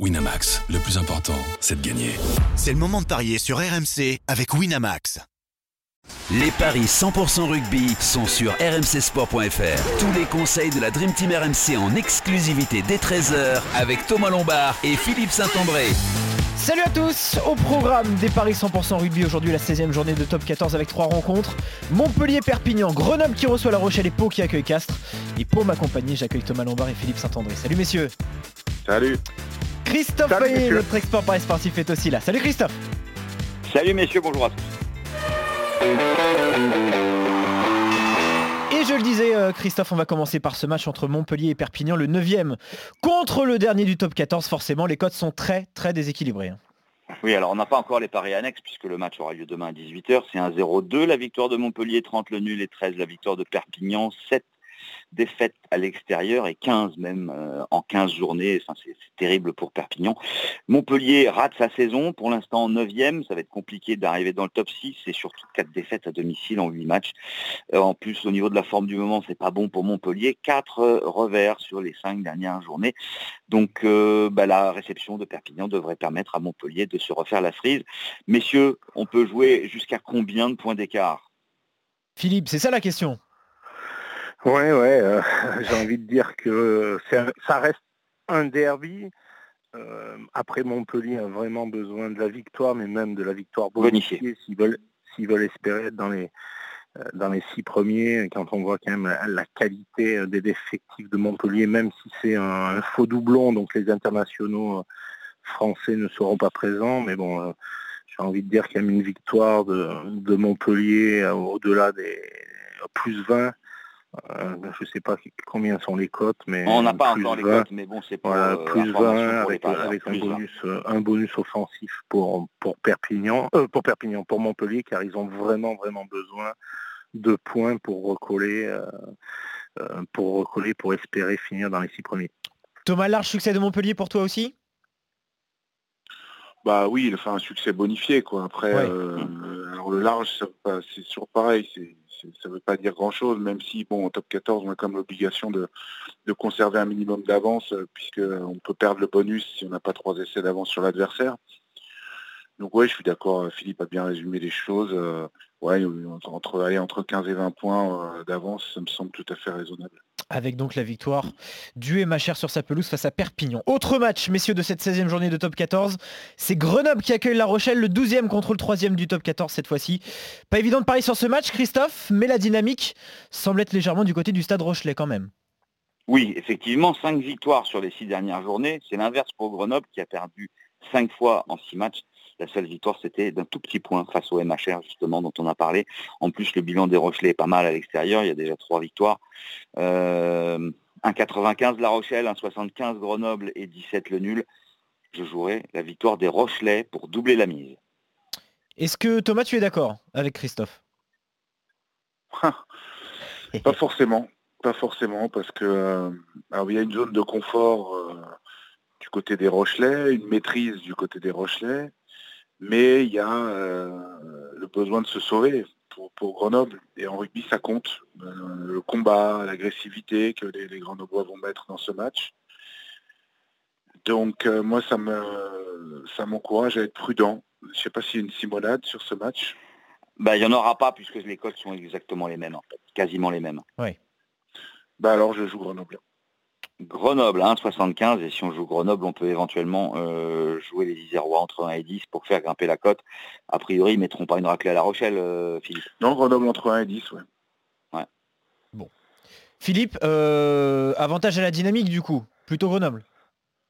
Winamax, le plus important, c'est de gagner. C'est le moment de parier sur RMC avec Winamax. Les paris 100% rugby sont sur rmcsport.fr. Tous les conseils de la Dream Team RMC en exclusivité dès 13h avec Thomas Lombard et Philippe Saint-André. Salut à tous Au programme des Paris 100% rugby aujourd'hui la 16e journée de top 14 avec trois rencontres. Montpellier-Perpignan, Grenoble qui reçoit la Rochelle et Pau qui accueille Castres. Et pour m'accompagner, j'accueille Thomas Lombard et Philippe Saint-André. Salut messieurs Salut Christophe notre expert Paris sportif est aussi là. Salut Christophe Salut messieurs, bonjour à tous et je le disais, euh, Christophe, on va commencer par ce match entre Montpellier et Perpignan, le 9e contre le dernier du top 14. Forcément, les cotes sont très, très déséquilibrées. Hein. Oui, alors on n'a pas encore les paris annexes puisque le match aura lieu demain à 18h. C'est un 0-2 la victoire de Montpellier, 30 le nul et 13 la victoire de Perpignan, 7 défaites à l'extérieur et 15 même euh, en 15 journées. C'est terrible pour Perpignan. Montpellier rate sa saison, pour l'instant en 9e. Ça va être compliqué d'arriver dans le top 6 et surtout 4 défaites à domicile en 8 matchs. Euh, en plus, au niveau de la forme du moment, c'est pas bon pour Montpellier. 4 euh, revers sur les 5 dernières journées. Donc bah, la réception de Perpignan devrait permettre à Montpellier de se refaire la frise. Messieurs, on peut jouer jusqu'à combien de points d'écart? Philippe, c'est ça la question. Ouais, ouais, euh, j'ai envie de dire que ça reste un derby. Euh, après, Montpellier a vraiment besoin de la victoire, mais même de la victoire bonifiée. s'ils veulent, s'ils veulent espérer être dans les, euh, dans les six premiers, quand on voit quand même la, qualité des effectifs de Montpellier, même si c'est un, faux doublon, donc les internationaux français ne seront pas présents, mais bon, j'ai envie de dire qu'il y a une victoire de, de Montpellier au-delà des plus 20 euh, je ne sais pas combien sont les cotes, mais on n'a pas encore les cotes, mais bon, c'est pas euh, plus 20 avec, un, bonus, euh, un bonus offensif pour pour Perpignan, pour Perpignan, pour Montpellier, car ils ont vraiment vraiment besoin de points pour recoller, pour recoller, pour espérer finir dans les six premiers. Thomas, large succès de Montpellier pour toi aussi? Bah oui, il fait un succès bonifié quoi. Après, le large, c'est sur pareil, ça ne veut pas dire grand-chose, même si, bon, en top 14, on a comme l'obligation de, conserver un minimum d'avance, euh, puisqu'on peut perdre le bonus si on n'a pas trois essais d'avance sur l'adversaire. Donc oui, je suis d'accord, euh, Philippe a bien résumé les choses. Euh, ouais, entre, aller entre 15 et 20 points d'avance, ça me semble tout à fait raisonnable avec donc la victoire du ma chère sur sa pelouse face à Perpignan. Autre match, messieurs, de cette 16e journée de top 14, c'est Grenoble qui accueille La Rochelle, le 12e contre le 3e du top 14 cette fois-ci. Pas évident de parier sur ce match, Christophe, mais la dynamique semble être légèrement du côté du stade Rochelet quand même. Oui, effectivement, 5 victoires sur les 6 dernières journées. C'est l'inverse pour Grenoble qui a perdu 5 fois en 6 matchs. La seule victoire, c'était d'un tout petit point face au MHR, justement, dont on a parlé. En plus, le bilan des Rochelais est pas mal à l'extérieur. Il y a déjà trois victoires. Euh, un 95 La Rochelle, un 75 Grenoble et 17 le nul. Je jouerai la victoire des Rochelais pour doubler la mise. Est-ce que Thomas, tu es d'accord avec Christophe? Pas forcément. Pas forcément, parce que euh, il y a une zone de confort euh, du côté des Rochelais, une maîtrise du côté des Rochelais mais il y a euh, le besoin de se sauver pour, Grenoble. Et en rugby, ça compte. Euh, le combat, l'agressivité que les, Grenoblois vont mettre dans ce match. Donc euh, moi, ça me ça m'encourage à être prudent. Je ne sais pas s'il y a une simonade sur ce match. Bah, il n'y en aura pas puisque les codes sont exactement les mêmes, en fait. quasiment les mêmes. Oui. Bah alors je joue Grenoble. Grenoble, 1,75. Et si on joue Grenoble, on peut éventuellement euh, jouer les Isérois entre 1 et 10 pour faire grimper la cote. A priori, ils ne mettront pas une raclée à La Rochelle, euh, Philippe. Non, Grenoble entre 1 et 10, ouais. ouais. Bon. Philippe, euh, avantage à la dynamique du coup, plutôt Grenoble.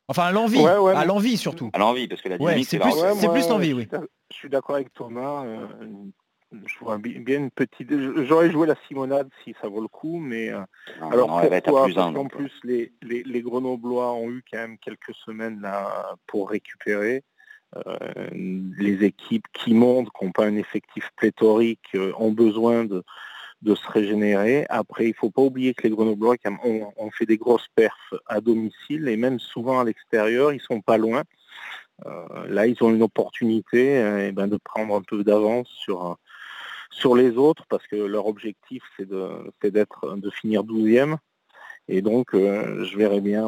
Enfin à l'envie, à l'envie surtout. À l'envie, parce que la dynamique, c'est plus, c'est plus l'envie, oui. Je suis d'accord avec Thomas je vois bien une petite. J'aurais joué la Simonade si ça vaut le coup, mais euh, alors pourquoi Parce qu'en plus les, les, Grenoblois ont eu quand même quelques semaines là pour récupérer. Euh, les équipes qui montent, qui n'ont pas un effectif pléthorique, euh, ont besoin de, de se régénérer. Après, il ne faut pas oublier que les Grenoblois ont, ont, fait des grosses perfs à domicile et même souvent à l'extérieur, ils sont pas loin. là, ils ont une opportunité eh ben, de prendre un peu d'avance sur, sur les autres parce que leur objectif c'est de finir 12e Et donc, je verrais bien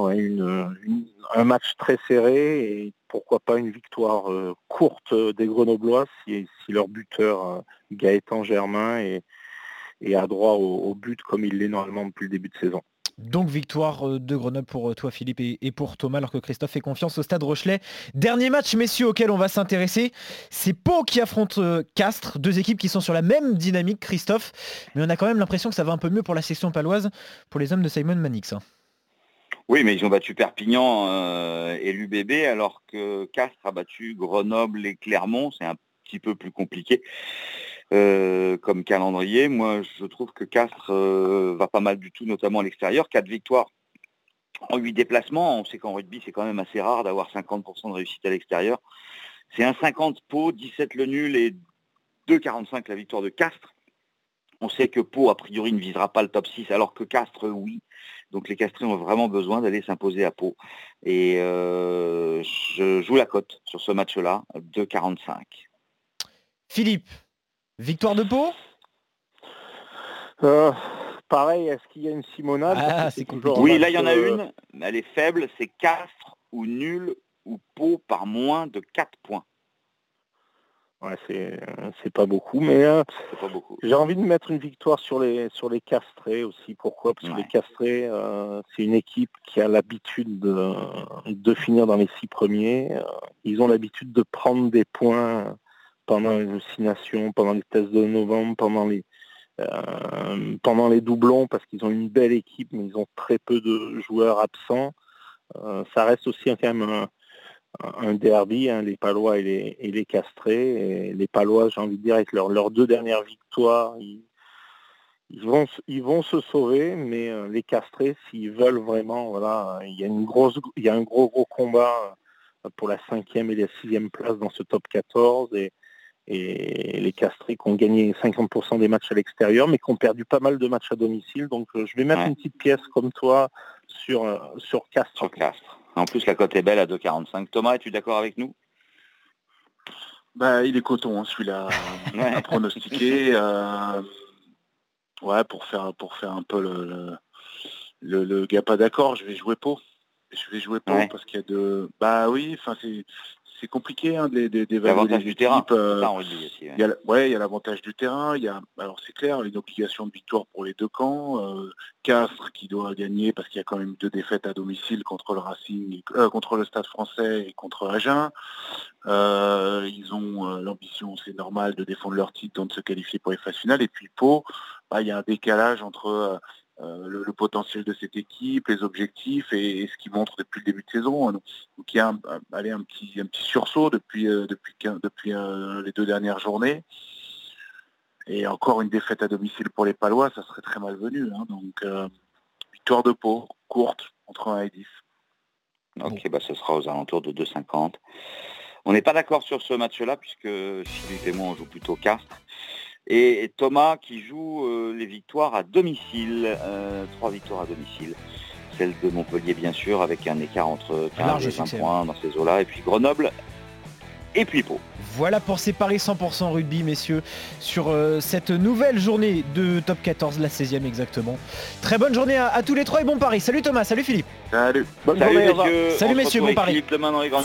un match très serré et pourquoi pas une victoire courte des Grenoblois si, leur buteur Gaëtan Germain est, à droit au but comme il l'est normalement depuis le début de saison. Donc victoire euh, de Grenoble pour euh, toi Philippe et pour Thomas alors que Christophe fait confiance au stade Rochelet. Dernier match messieurs auquel on va s'intéresser, c'est Pau qui affronte euh, Castres, deux équipes qui sont sur la même dynamique Christophe, mais on a quand même l'impression que ça va un peu mieux pour la section paloise pour les hommes de Simon Manix. Hein. Oui, mais ils ont battu Perpignan et l'UBB alors que Castres a battu Grenoble et Clermont, c'est un petit peu plus compliqué. Euh, comme calendrier. Moi, je trouve que Castres euh, va pas mal du tout, notamment à l'extérieur. Quatre victoires en huit déplacements. On sait qu'en rugby, c'est quand même assez rare d'avoir 50% de réussite à l'extérieur. C'est un 50 Pau, 17 le nul et 2,45 la victoire de Castres. On sait que Pau, a priori, ne visera pas le top 6, alors que Castres, oui. Donc les Castrés ont vraiment besoin d'aller s'imposer à Pau. Et euh, je joue la cote sur ce match-là, 2,45. Philippe, Victoire de Pau? Euh, Pareil, est-ce qu'il y a une Simonade? Ah, Oui, là il y en a une, mais elle est faible, c'est Castres ou nul ou Pau par moins de 4 points. Ouais, c'est pas beaucoup, mais euh, j'ai envie de mettre une victoire sur les sur les castrés aussi. Pourquoi? Parce que les castrés, euh, c'est une équipe qui a l'habitude de, de, finir dans les six premiers. ils ont l'habitude de prendre des points pendant les vaccinations, pendant les tests de novembre, pendant les, euh, pendant les doublons, parce qu'ils ont une belle équipe, mais ils ont très peu de joueurs absents. Euh, ça reste aussi quand même un, derby, hein, les Palois et les, et les Castrés. Et les Palois, j'ai envie de dire, avec leurs deux dernières victoires, ils, vont, ils vont se sauver, mais euh, les Castrés, s'ils veulent vraiment, voilà, il y a une grosse, il y a un gros gros combat pour la cinquième et la sixième place dans ce top 14 et, et les Castrés qui ont gagné 50% des matchs à l'extérieur, mais qui ont perdu pas mal de matchs à domicile. Donc euh, je vais mettre une petite pièce comme toi sur, euh, sur Castres. Sur Castres. En plus, la cote est belle à 2,45. Thomas, es-tu d'accord avec nous? Bah, Il est coton, hein, celui-là, à pronostiquer. Euh, ouais, pour faire, pour faire un peu le, le, le, gars pas d'accord, je vais jouer Pau. Je vais jouer Pau parce qu'il y a de... Bah oui, enfin c'est c'est compliqué hein, d'évaluer du terrain. Euh, il y a, ouais, il y a l'avantage du terrain. Il y a, alors c'est clair, une obligation de victoire pour les deux camps. Euh, Castres qui doit gagner parce qu'il y a quand même deux défaites à domicile contre le Racing, euh, contre le Stade Français et contre Agen. ils ont l'ambition, c'est normal, de défendre leur titre, donc de se qualifier pour les phases finales. Et puis Pau, bah, il y a un décalage entre euh, le, potentiel de cette équipe, les objectifs et, ce qu'il montre depuis le début de saison. Donc, il y a un, un, petit, un petit sursaut depuis, euh, depuis, depuis euh, les deux dernières journées. Et encore une défaite à domicile pour les Palois, ça serait très malvenu. Hein. Donc, victoire de peau, courte, entre 1 et 10. Ok, bah, ce sera aux alentours de 2,50. On n'est pas d'accord sur ce match-là, puisque Philippe et moi, on joue plutôt Castres. Et Thomas qui joue euh, les victoires à domicile, euh, trois victoires à domicile. Celle de Montpellier bien sûr, avec un écart entre 15 et 20 points dans ces eaux-là. Et puis Grenoble et puis Pau. Voilà pour ces paris 100% rugby, messieurs, sur euh, cette nouvelle journée de Top 14, la 16e exactement. Très bonne journée à, tous les trois et bon pari. Salut Thomas, salut Philippe. Salut. Bonne salut journée. Messieurs. Salut messieurs, bon pari. demain dans les grandes